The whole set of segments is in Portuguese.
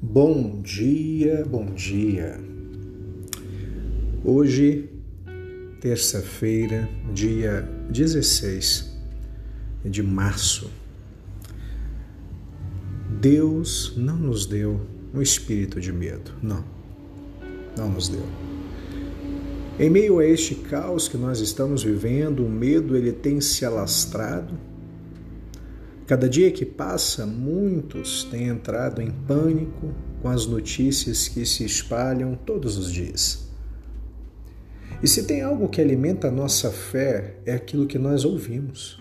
Bom dia, bom dia. Hoje, terça-feira, dia 16 de março. Deus não nos deu um espírito de medo, não. Não nos deu. Em meio a este caos que nós estamos vivendo, o medo ele tem se alastrado Cada dia que passa, muitos têm entrado em pânico com as notícias que se espalham todos os dias. E se tem algo que alimenta a nossa fé, é aquilo que nós ouvimos.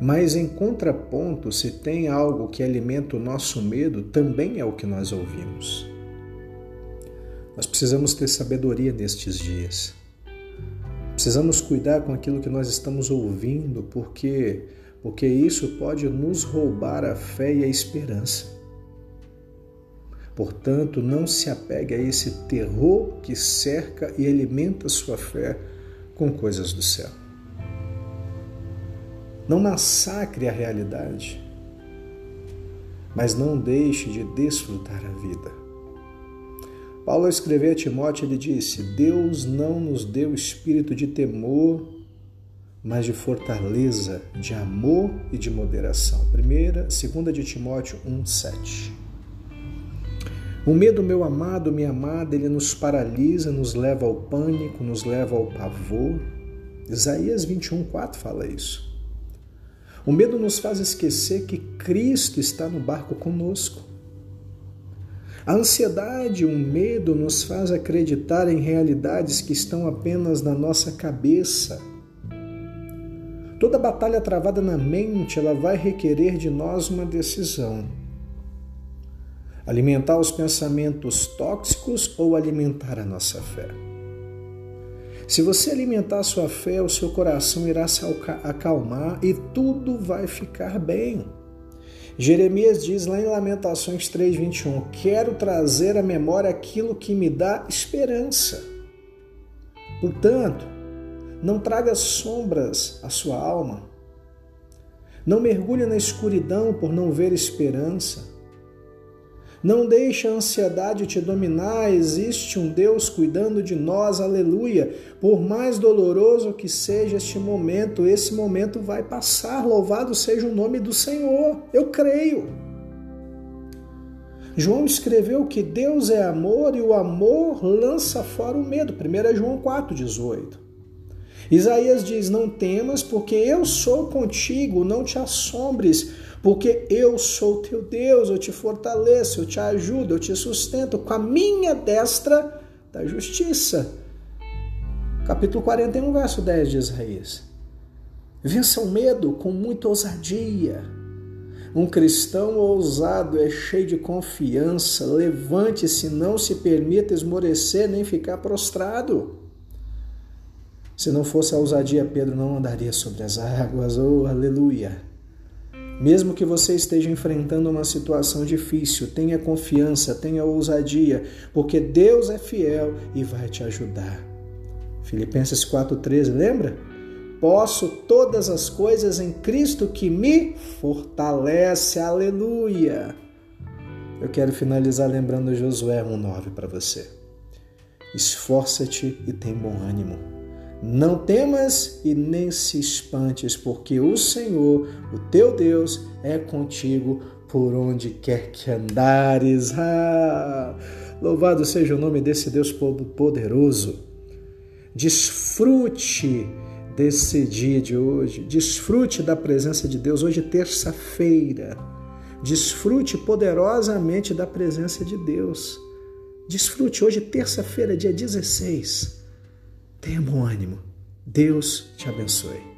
Mas em contraponto, se tem algo que alimenta o nosso medo, também é o que nós ouvimos. Nós precisamos ter sabedoria nestes dias. Precisamos cuidar com aquilo que nós estamos ouvindo, porque porque isso pode nos roubar a fé e a esperança. Portanto, não se apegue a esse terror que cerca e alimenta sua fé com coisas do céu. Não massacre a realidade, mas não deixe de desfrutar a vida. Paulo, ao escrever a Timóteo, ele disse: Deus não nos deu espírito de temor, mas de fortaleza, de amor e de moderação. Primeira, segunda de Timóteo 1:7. O medo, meu amado, minha amada, ele nos paralisa, nos leva ao pânico, nos leva ao pavor. Isaías 21:4 fala isso. O medo nos faz esquecer que Cristo está no barco conosco. A ansiedade, o medo nos faz acreditar em realidades que estão apenas na nossa cabeça Toda batalha travada na mente, ela vai requerer de nós uma decisão. Alimentar os pensamentos tóxicos ou alimentar a nossa fé. Se você alimentar a sua fé, o seu coração irá se acalmar e tudo vai ficar bem. Jeremias diz lá em Lamentações 3:21: "Quero trazer à memória aquilo que me dá esperança". Portanto, não traga sombras à sua alma. Não mergulhe na escuridão por não ver esperança. Não deixe a ansiedade te dominar, existe um Deus cuidando de nós, aleluia. Por mais doloroso que seja este momento, esse momento vai passar, louvado seja o nome do Senhor, eu creio. João escreveu que Deus é amor e o amor lança fora o medo, 1 João 4,18. Isaías diz: Não temas, porque eu sou contigo, não te assombres, porque eu sou teu Deus, eu te fortaleço, eu te ajudo, eu te sustento com a minha destra da justiça. Capítulo 41, verso 10 de Isaías. Vença o medo com muita ousadia. Um cristão ousado é cheio de confiança. Levante-se, não se permita esmorecer nem ficar prostrado. Se não fosse a ousadia, Pedro não andaria sobre as águas. Oh, aleluia! Mesmo que você esteja enfrentando uma situação difícil, tenha confiança, tenha ousadia, porque Deus é fiel e vai te ajudar. Filipenses 4,13, lembra? Posso todas as coisas em Cristo que me fortalece. Aleluia! Eu quero finalizar lembrando Josué 1,9 para você. Esforça-te e tem bom ânimo não temas e nem se espantes, porque o Senhor, o teu Deus, é contigo por onde quer que andares. Ah, louvado seja o nome desse Deus poderoso. Desfrute desse dia de hoje, desfrute da presença de Deus. Hoje, terça-feira, desfrute poderosamente da presença de Deus. Desfrute hoje, terça-feira, dia 16. Tenha bom ânimo. Deus te abençoe.